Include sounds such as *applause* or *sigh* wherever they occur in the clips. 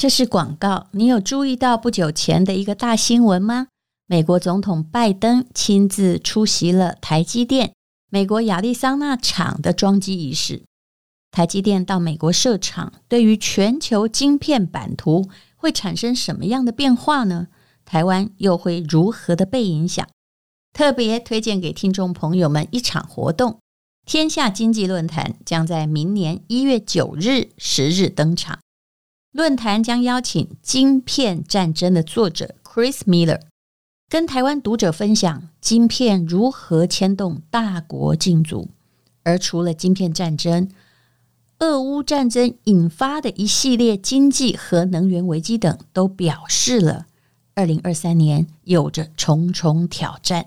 这是广告。你有注意到不久前的一个大新闻吗？美国总统拜登亲自出席了台积电美国亚利桑那厂的装机仪式。台积电到美国设厂，对于全球晶片版图会产生什么样的变化呢？台湾又会如何的被影响？特别推荐给听众朋友们一场活动：天下经济论坛将在明年一月九日、十日登场。论坛将邀请《晶片战争》的作者 Chris Miller，跟台湾读者分享晶片如何牵动大国竞逐。而除了晶片战争，俄乌战争引发的一系列经济和能源危机等，都表示了二零二三年有着重重挑战。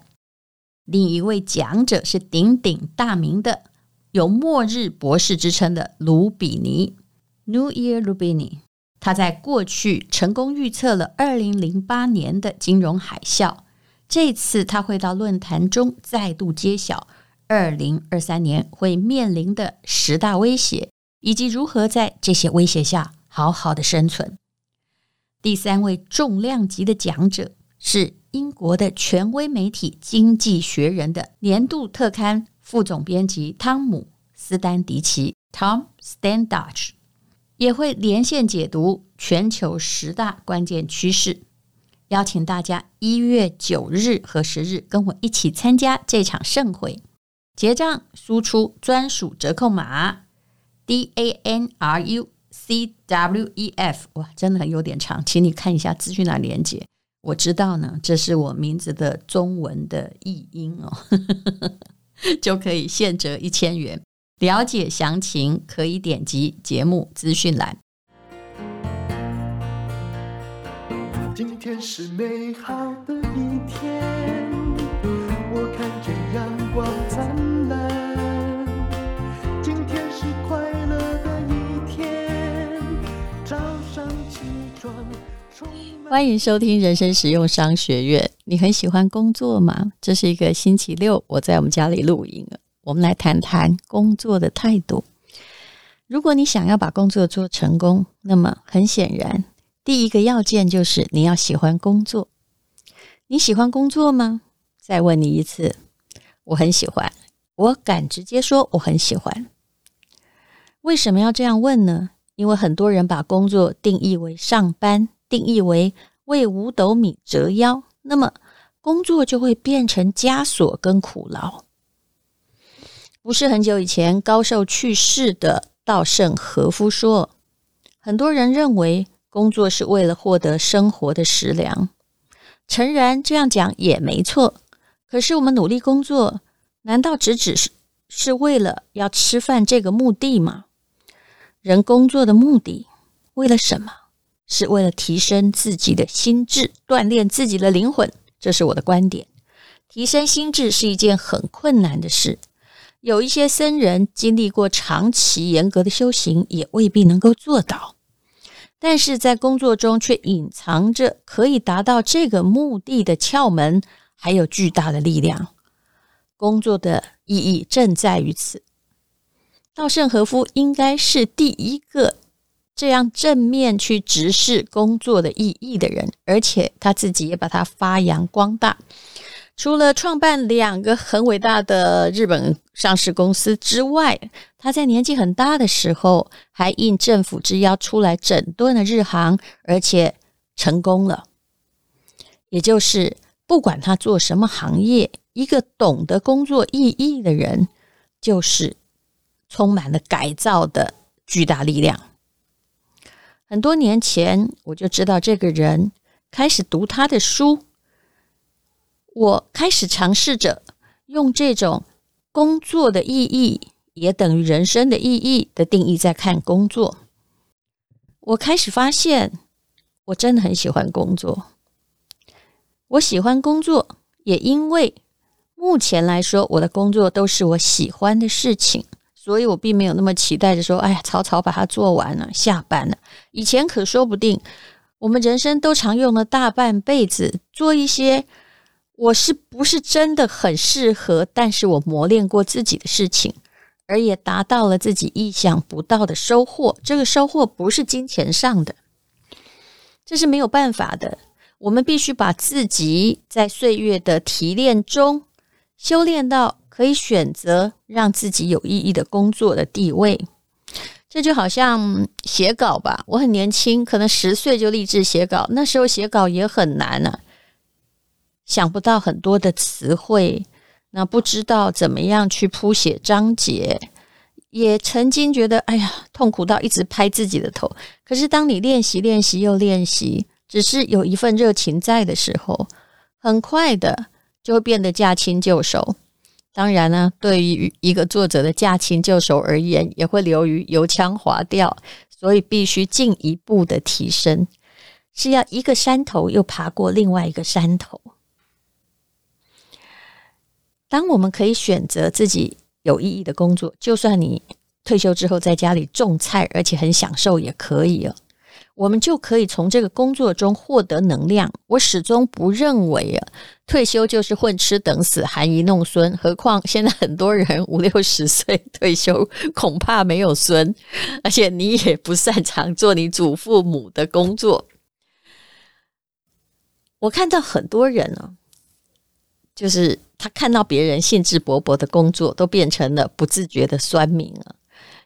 另一位讲者是鼎鼎大名的、有“末日博士”之称的卢比尼 （New Year Rubini）。他在过去成功预测了二零零八年的金融海啸，这次他会到论坛中再度揭晓二零二三年会面临的十大威胁。以及如何在这些威胁下好好的生存。第三位重量级的讲者是英国的权威媒体《经济学人》的年度特刊副总编辑汤姆·斯丹迪奇 （Tom Standage），也会连线解读全球十大关键趋势。邀请大家一月九日和十日跟我一起参加这场盛会，结账输出专属折扣码。D A N R U C W E F，哇，真的很有点长，请你看一下资讯栏连接。我知道呢，这是我名字的中文的译音哦，*laughs* 就可以现折一千元。了解详情可以点击节目资讯栏。今天是美好的一天，我看见阳光灿烂。今天是快乐的一天，早上起床欢迎收听人生实用商学院。你很喜欢工作吗？这是一个星期六，我在我们家里录音了。我们来谈谈工作的态度。如果你想要把工作做成功，那么很显然，第一个要件就是你要喜欢工作。你喜欢工作吗？再问你一次，我很喜欢。我敢直接说我很喜欢。为什么要这样问呢？因为很多人把工作定义为上班。定义为为五斗米折腰，那么工作就会变成枷锁跟苦劳。不是很久以前高寿去世的稻盛和夫说，很多人认为工作是为了获得生活的食粮。诚然，这样讲也没错。可是我们努力工作，难道只只是是为了要吃饭这个目的吗？人工作的目的为了什么？是为了提升自己的心智，锻炼自己的灵魂，这是我的观点。提升心智是一件很困难的事，有一些僧人经历过长期严格的修行，也未必能够做到。但是在工作中却隐藏着可以达到这个目的的窍门，还有巨大的力量。工作的意义正在于此。稻盛和夫应该是第一个。这样正面去直视工作的意义的人，而且他自己也把它发扬光大。除了创办两个很伟大的日本上市公司之外，他在年纪很大的时候，还应政府之邀出来整顿了日航，而且成功了。也就是不管他做什么行业，一个懂得工作意义的人，就是充满了改造的巨大力量。很多年前，我就知道这个人，开始读他的书。我开始尝试着用这种工作的意义也等于人生的意义的定义在看工作。我开始发现，我真的很喜欢工作。我喜欢工作，也因为目前来说，我的工作都是我喜欢的事情。所以我并没有那么期待着说，哎呀，草草把它做完了，下班了。以前可说不定，我们人生都常用了大半辈子做一些我是不是真的很适合，但是我磨练过自己的事情，而也达到了自己意想不到的收获。这个收获不是金钱上的。这是没有办法的。我们必须把自己在岁月的提炼中修炼到可以选择让自己有意义的工作的地位。这就好像写稿吧，我很年轻，可能十岁就立志写稿，那时候写稿也很难呢、啊，想不到很多的词汇，那不知道怎么样去谱写章节，也曾经觉得哎呀痛苦到一直拍自己的头。可是当你练习、练习又练习。只是有一份热情在的时候，很快的就会变得驾轻就熟。当然呢，对于一个作者的驾轻就熟而言，也会流于油腔滑调，所以必须进一步的提升，是要一个山头又爬过另外一个山头。当我们可以选择自己有意义的工作，就算你退休之后在家里种菜，而且很享受，也可以哦。我们就可以从这个工作中获得能量。我始终不认为啊，退休就是混吃等死、含饴弄孙。何况现在很多人五六十岁退休，恐怕没有孙，而且你也不擅长做你祖父母的工作。我看到很多人呢、啊，就是他看到别人兴致勃勃的工作，都变成了不自觉的酸民啊。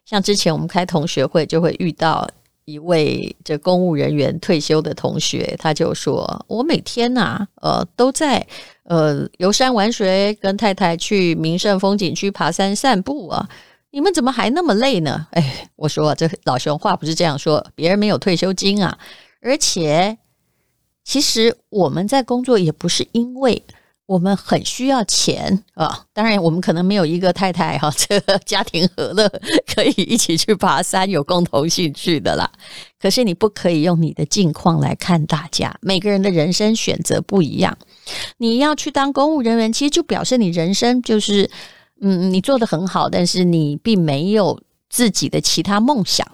像之前我们开同学会，就会遇到。一位这公务人员退休的同学，他就说：“我每天呐、啊，呃，都在呃游山玩水，跟太太去名胜风景区爬山散步啊。你们怎么还那么累呢？”哎，我说这老兄话不是这样说，别人没有退休金啊，而且其实我们在工作也不是因为。我们很需要钱啊！当然，我们可能没有一个太太哈，*laughs* 这个家庭和乐可以一起去爬山，有共同兴趣的啦。可是，你不可以用你的境况来看大家，每个人的人生选择不一样。你要去当公务人员，其实就表示你人生就是，嗯，你做得很好，但是你并没有自己的其他梦想。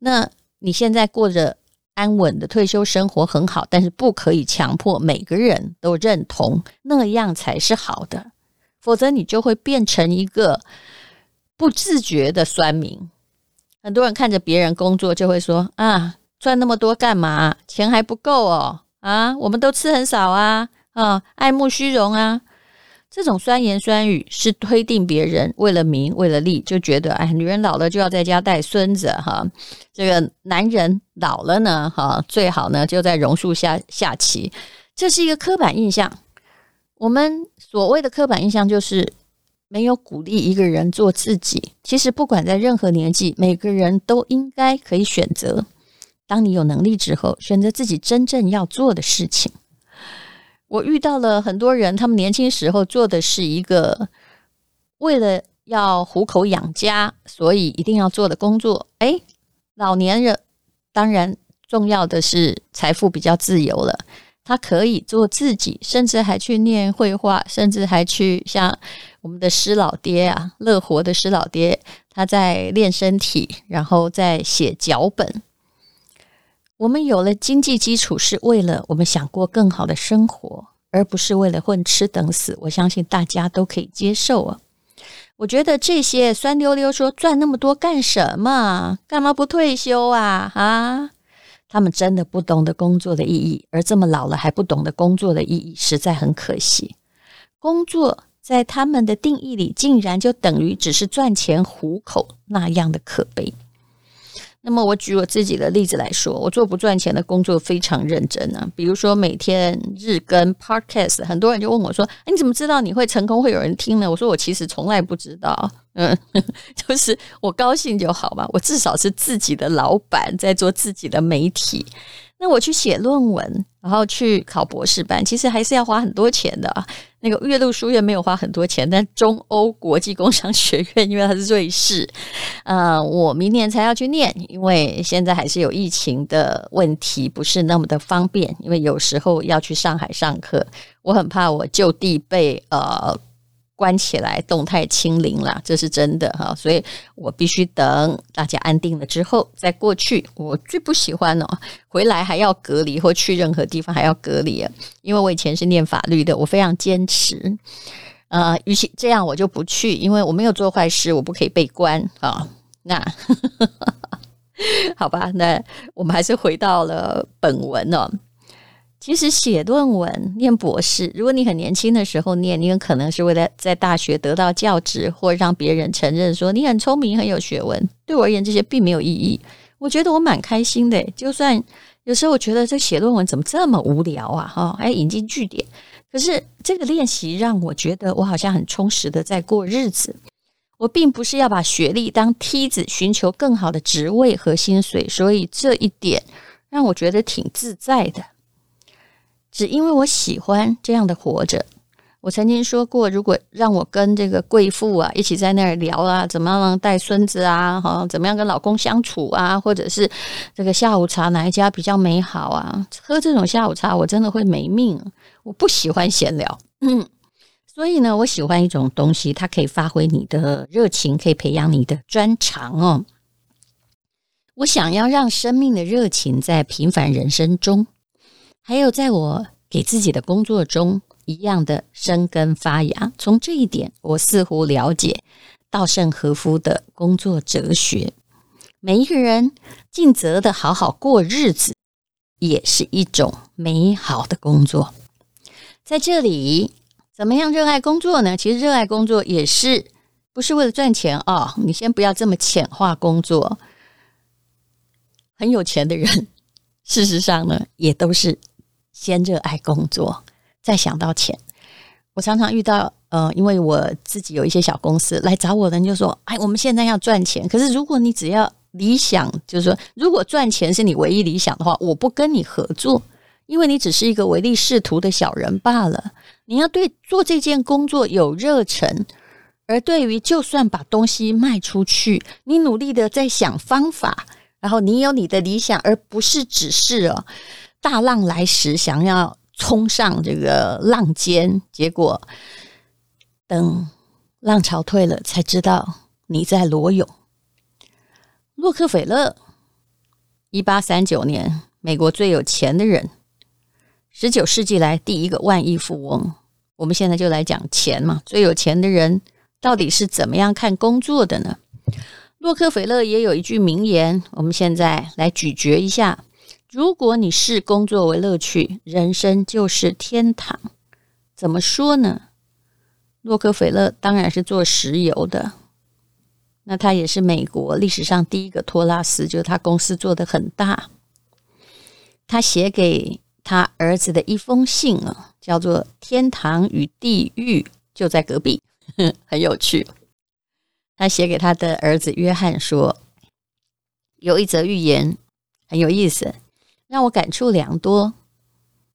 那你现在过着。安稳的退休生活很好，但是不可以强迫每个人都认同，那样才是好的。否则你就会变成一个不自觉的酸民。很多人看着别人工作，就会说：“啊，赚那么多干嘛？钱还不够哦！啊，我们都吃很少啊！啊，爱慕虚荣啊！”这种酸言酸语是推定别人为了名为了利，就觉得哎，女人老了就要在家带孙子哈。这个男人老了呢，哈，最好呢就在榕树下下棋。这是一个刻板印象。我们所谓的刻板印象就是没有鼓励一个人做自己。其实不管在任何年纪，每个人都应该可以选择。当你有能力之后，选择自己真正要做的事情。我遇到了很多人，他们年轻时候做的是一个为了要糊口养家，所以一定要做的工作。诶，老年人当然重要的是财富比较自由了，他可以做自己，甚至还去念绘画，甚至还去像我们的施老爹啊，乐活的施老爹，他在练身体，然后在写脚本。我们有了经济基础，是为了我们想过更好的生活，而不是为了混吃等死。我相信大家都可以接受啊。我觉得这些酸溜溜说赚那么多干什么？干嘛不退休啊？啊，他们真的不懂得工作的意义，而这么老了还不懂得工作的意义，实在很可惜。工作在他们的定义里，竟然就等于只是赚钱糊口，那样的可悲。那么我举我自己的例子来说，我做不赚钱的工作非常认真啊。比如说每天日更 podcast，很多人就问我说：“哎，你怎么知道你会成功，会有人听呢？”我说：“我其实从来不知道，嗯，*laughs* 就是我高兴就好吧。我至少是自己的老板，在做自己的媒体。那我去写论文，然后去考博士班，其实还是要花很多钱的啊。”那个岳麓书院没有花很多钱，但中欧国际工商学院，因为它是瑞士，呃，我明年才要去念，因为现在还是有疫情的问题，不是那么的方便。因为有时候要去上海上课，我很怕我就地被呃。关起来，动态清零了，这是真的哈，所以我必须等大家安定了之后再过去。我最不喜欢哦，回来还要隔离，或去任何地方还要隔离，因为我以前是念法律的，我非常坚持。呃，与其这样，我就不去，因为我没有做坏事，我不可以被关啊。那 *laughs* 好吧，那我们还是回到了本文哦。其实写论文、念博士，如果你很年轻的时候念，你有可能是为了在大学得到教职，或让别人承认说你很聪明、很有学问。对我而言，这些并没有意义。我觉得我蛮开心的，就算有时候我觉得这写论文怎么这么无聊啊，哈，还引经据典。可是这个练习让我觉得我好像很充实的在过日子。我并不是要把学历当梯子，寻求更好的职位和薪水，所以这一点让我觉得挺自在的。只因为我喜欢这样的活着。我曾经说过，如果让我跟这个贵妇啊一起在那儿聊啊，怎么样带孙子啊，哈，怎么样跟老公相处啊，或者是这个下午茶哪一家比较美好啊，喝这种下午茶我真的会没命。我不喜欢闲聊，嗯，*coughs* 所以呢，我喜欢一种东西，它可以发挥你的热情，可以培养你的专长哦。我想要让生命的热情在平凡人生中。还有，在我给自己的工作中，一样的生根发芽。从这一点，我似乎了解稻盛和夫的工作哲学。每一个人尽责的好好过日子，也是一种美好的工作。在这里，怎么样热爱工作呢？其实，热爱工作也是不是为了赚钱啊？哦，你先不要这么浅化工作。很有钱的人，事实上呢，也都是。先热爱工作，再想到钱。我常常遇到，呃，因为我自己有一些小公司来找我的人，就说：“哎，我们现在要赚钱。可是如果你只要理想，就是说，如果赚钱是你唯一理想的话，我不跟你合作，因为你只是一个唯利是图的小人罢了。你要对做这件工作有热忱，而对于就算把东西卖出去，你努力的在想方法，然后你有你的理想，而不是只是哦。”大浪来时，想要冲上这个浪尖，结果等浪潮退了，才知道你在裸泳。洛克菲勒，一八三九年，美国最有钱的人，十九世纪来第一个万亿富翁。我们现在就来讲钱嘛，最有钱的人到底是怎么样看工作的呢？洛克菲勒也有一句名言，我们现在来咀嚼一下。如果你视工作为乐趣，人生就是天堂。怎么说呢？洛克菲勒当然是做石油的，那他也是美国历史上第一个托拉斯，就是他公司做得很大。他写给他儿子的一封信啊，叫做《天堂与地狱就在隔壁》，*laughs* 很有趣。他写给他的儿子约翰说：“有一则寓言很有意思。”让我感触良多。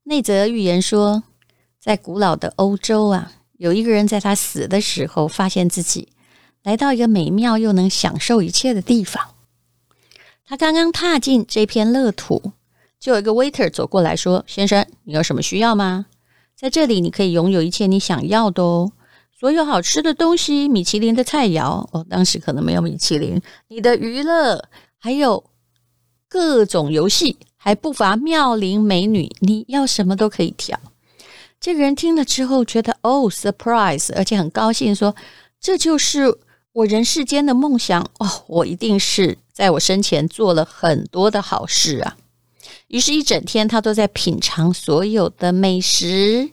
那则寓言说，在古老的欧洲啊，有一个人在他死的时候，发现自己来到一个美妙又能享受一切的地方。他刚刚踏进这片乐土，就有一个 waiter 走过来说：“先生，你有什么需要吗？在这里你可以拥有一切你想要的哦，所有好吃的东西，米其林的菜肴哦，当时可能没有米其林，你的娱乐，还有各种游戏。”还不乏妙龄美女，你要什么都可以挑。这个人听了之后觉得哦，surprise，而且很高兴，说：“这就是我人世间的梦想哦，我一定是在我生前做了很多的好事啊。”于是，一整天他都在品尝所有的美食，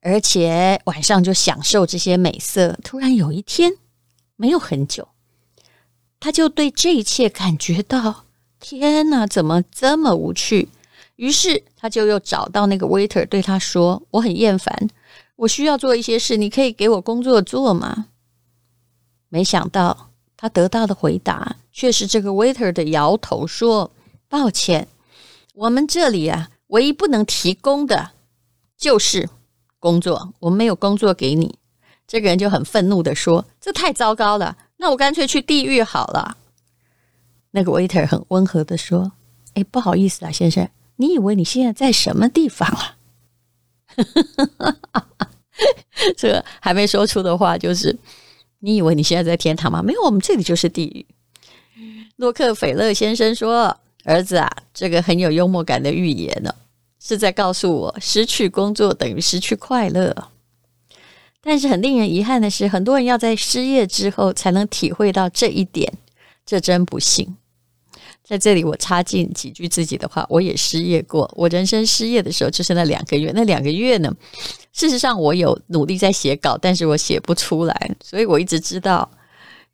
而且晚上就享受这些美色。突然有一天，没有很久，他就对这一切感觉到。天哪，怎么这么无趣？于是他就又找到那个 waiter，对他说：“我很厌烦，我需要做一些事，你可以给我工作做吗？”没想到他得到的回答却是这个 waiter 的摇头说：“抱歉，我们这里啊，唯一不能提供的就是工作，我们没有工作给你。”这个人就很愤怒的说：“这太糟糕了，那我干脆去地狱好了。”那个 waiter 很温和的说：“哎，不好意思啊，先生，你以为你现在在什么地方啊？” *laughs* 这个还没说出的话就是：“你以为你现在在天堂吗？没有，我们这里就是地狱。”洛克菲勒先生说：“儿子啊，这个很有幽默感的寓言呢，是在告诉我，失去工作等于失去快乐。但是很令人遗憾的是，很多人要在失业之后才能体会到这一点，这真不幸。”在这里我插进几句自己的话，我也失业过。我人生失业的时候就是那两个月，那两个月呢，事实上我有努力在写稿，但是我写不出来，所以我一直知道，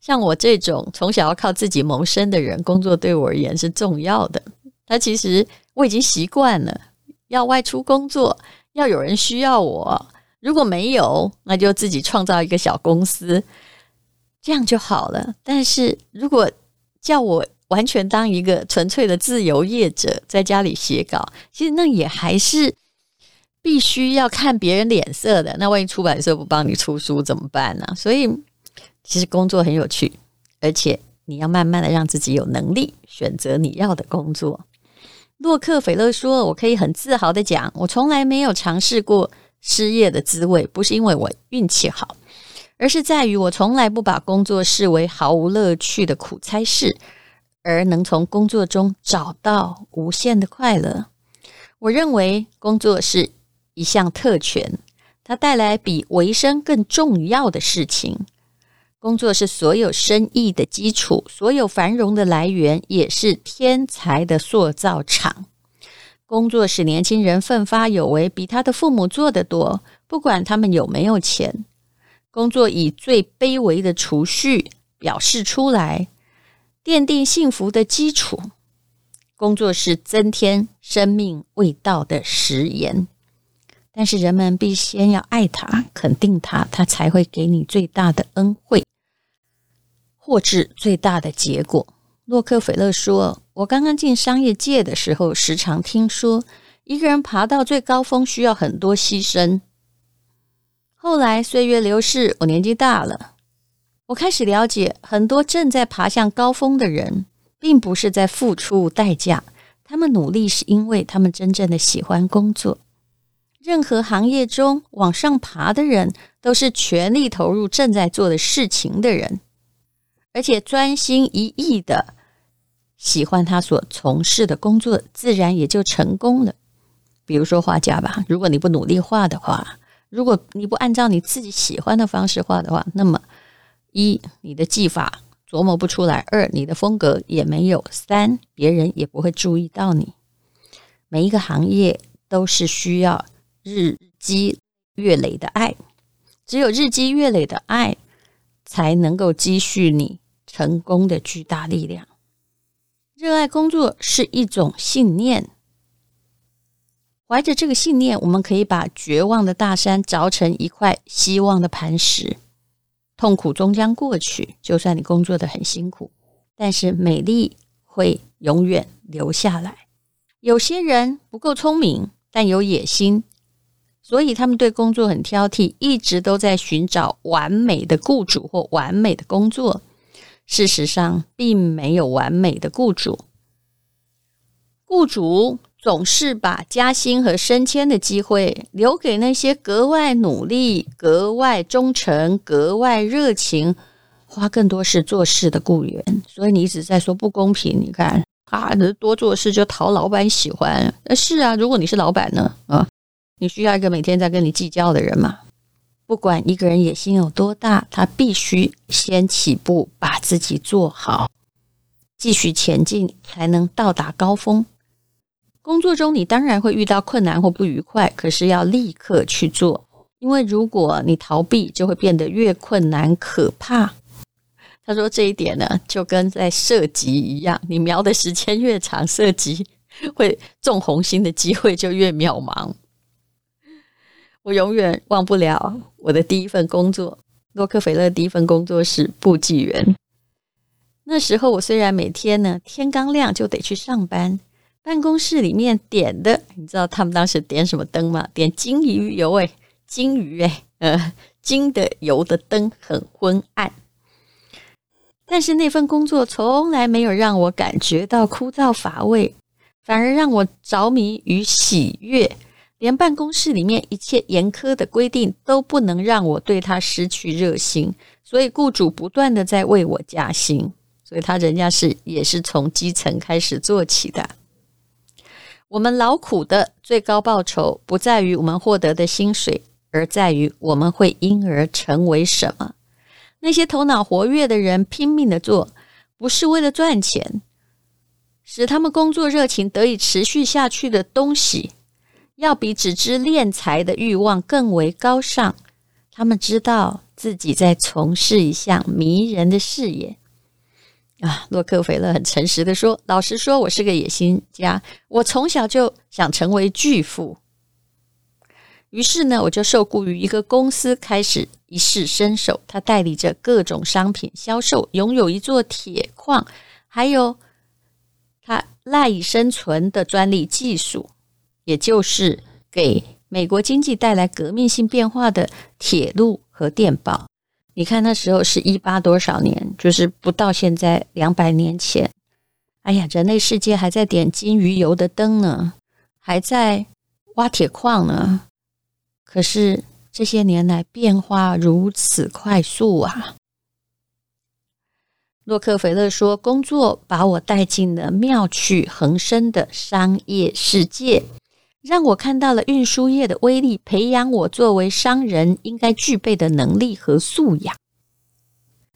像我这种从小要靠自己谋生的人，工作对我而言是重要的。他其实我已经习惯了要外出工作，要有人需要我。如果没有，那就自己创造一个小公司，这样就好了。但是如果叫我完全当一个纯粹的自由业者，在家里写稿，其实那也还是必须要看别人脸色的。那万一出版社不帮你出书怎么办呢？所以，其实工作很有趣，而且你要慢慢的让自己有能力选择你要的工作。洛克菲勒说：“我可以很自豪的讲，我从来没有尝试过失业的滋味，不是因为我运气好，而是在于我从来不把工作视为毫无乐趣的苦差事，而能从工作中找到无限的快乐。我认为工作是一项特权，它带来比维生更重要的事情。”工作是所有生意的基础，所有繁荣的来源，也是天才的塑造场。工作使年轻人奋发有为，比他的父母做得多，不管他们有没有钱。工作以最卑微的储蓄表示出来，奠定幸福的基础。工作是增添生命味道的食盐。但是人们必先要爱他，肯定他，他才会给你最大的恩惠。获致最大的结果。洛克菲勒说：“我刚刚进商业界的时候，时常听说一个人爬到最高峰需要很多牺牲。后来岁月流逝，我年纪大了，我开始了解，很多正在爬向高峰的人，并不是在付出代价，他们努力是因为他们真正的喜欢工作。任何行业中往上爬的人，都是全力投入正在做的事情的人。”而且专心一意的喜欢他所从事的工作，自然也就成功了。比如说画家吧，如果你不努力画的话，如果你不按照你自己喜欢的方式画的话，那么一你的技法琢磨不出来，二你的风格也没有，三别人也不会注意到你。每一个行业都是需要日积月累的爱，只有日积月累的爱。才能够积蓄你成功的巨大力量。热爱工作是一种信念，怀着这个信念，我们可以把绝望的大山凿成一块希望的磐石。痛苦终将过去，就算你工作的很辛苦，但是美丽会永远留下来。有些人不够聪明，但有野心。所以他们对工作很挑剔，一直都在寻找完美的雇主或完美的工作。事实上，并没有完美的雇主。雇主总是把加薪和升迁的机会留给那些格外努力、格外忠诚、格外热情、花更多事做事的雇员。所以你一直在说不公平。你看，啊，多做事就讨老板喜欢。那是啊，如果你是老板呢？啊。你需要一个每天在跟你计较的人嘛？不管一个人野心有多大，他必须先起步，把自己做好，继续前进，才能到达高峰。工作中你当然会遇到困难或不愉快，可是要立刻去做，因为如果你逃避，就会变得越困难可怕。他说这一点呢，就跟在射击一样，你瞄的时间越长，射击会中红心的机会就越渺茫。我永远忘不了我的第一份工作，洛克菲勒第一份工作是簿记员。那时候我虽然每天呢天刚亮就得去上班，办公室里面点的，你知道他们当时点什么灯吗？点金鱼油诶，金鱼诶，呃，金的油的灯很昏暗。但是那份工作从来没有让我感觉到枯燥乏味，反而让我着迷与喜悦。连办公室里面一切严苛的规定都不能让我对他失去热心，所以雇主不断的在为我加薪，所以他人家是也是从基层开始做起的。我们劳苦的最高报酬不在于我们获得的薪水，而在于我们会因而成为什么。那些头脑活跃的人拼命的做，不是为了赚钱。使他们工作热情得以持续下去的东西，要比只知敛财的欲望更为高尚。他们知道自己在从事一项迷人的事业。啊，洛克菲勒很诚实的说：“老实说，我是个野心家，我从小就想成为巨富。于是呢，我就受雇于一个公司，开始一试身手。他代理着各种商品销售，拥有一座铁矿，还有。”他赖以生存的专利技术，也就是给美国经济带来革命性变化的铁路和电报。你看那时候是一八多少年，就是不到现在两百年前。哎呀，人类世界还在点金鱼油的灯呢，还在挖铁矿呢。可是这些年来变化如此快速啊！洛克菲勒说：“工作把我带进了妙趣横生的商业世界，让我看到了运输业的威力，培养我作为商人应该具备的能力和素养。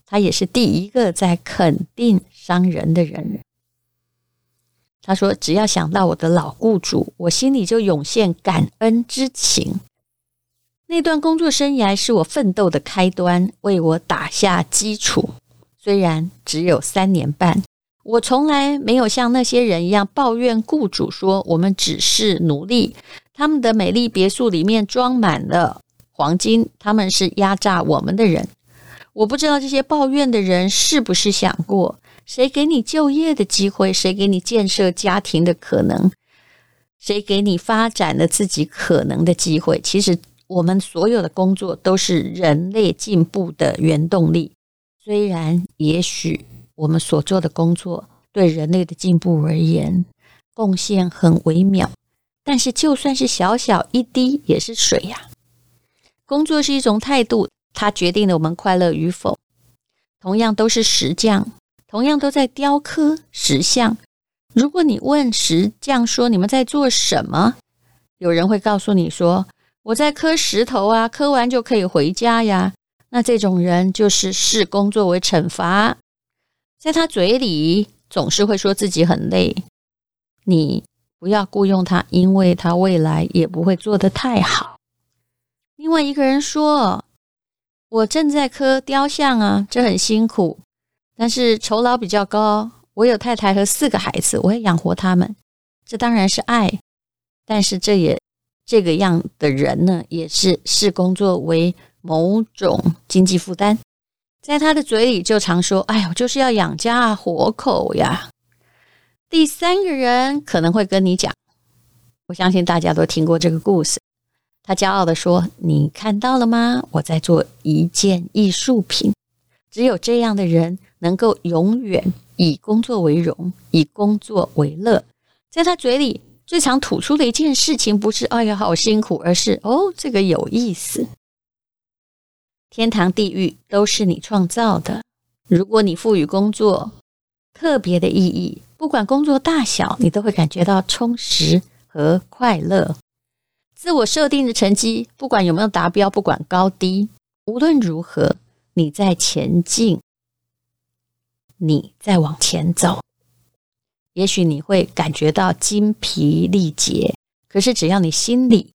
他也是第一个在肯定商人的人。他说：‘只要想到我的老雇主，我心里就涌现感恩之情。那段工作生涯是我奋斗的开端，为我打下基础。’”虽然只有三年半，我从来没有像那些人一样抱怨雇主说我们只是奴隶，他们的美丽别墅里面装满了黄金，他们是压榨我们的人。我不知道这些抱怨的人是不是想过，谁给你就业的机会，谁给你建设家庭的可能，谁给你发展了自己可能的机会？其实我们所有的工作都是人类进步的原动力。虽然也许我们所做的工作对人类的进步而言贡献很微妙，但是就算是小小一滴也是水呀。工作是一种态度，它决定了我们快乐与否。同样都是石匠，同样都在雕刻石像。如果你问石匠说，你们在做什么？有人会告诉你说，我在刻石头啊，刻完就可以回家呀。那这种人就是视工作为惩罚，在他嘴里总是会说自己很累。你不要雇佣他，因为他未来也不会做得太好。另外一个人说：“我正在刻雕像啊，这很辛苦，但是酬劳比较高。我有太太和四个孩子，我要养活他们，这当然是爱。但是这也这个样的人呢，也是视工作为。”某种经济负担，在他的嘴里就常说：“哎呦，就是要养家活口呀。”第三个人可能会跟你讲，我相信大家都听过这个故事。他骄傲地说：“你看到了吗？我在做一件艺术品。只有这样的人能够永远以工作为荣，以工作为乐。”在他嘴里最常吐出的一件事情，不是“哎呀，好辛苦”，而是“哦，这个有意思。”天堂、地狱都是你创造的。如果你赋予工作特别的意义，不管工作大小，你都会感觉到充实和快乐。自我设定的成绩，不管有没有达标，不管高低，无论如何，你在前进，你在往前走。也许你会感觉到精疲力竭，可是只要你心里，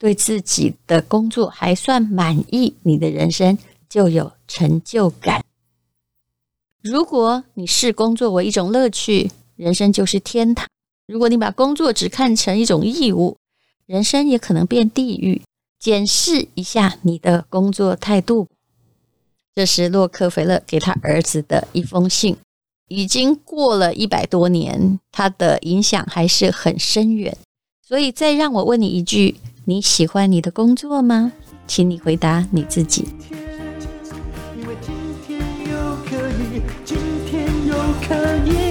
对自己的工作还算满意，你的人生就有成就感。如果你视工作为一种乐趣，人生就是天堂；如果你把工作只看成一种义务，人生也可能变地狱。检视一下你的工作态度。这是洛克菲勒给他儿子的一封信，已经过了一百多年，他的影响还是很深远。所以，再让我问你一句。你喜欢你的工作吗？请你回答你自己。因为今天又可以，今天又可以。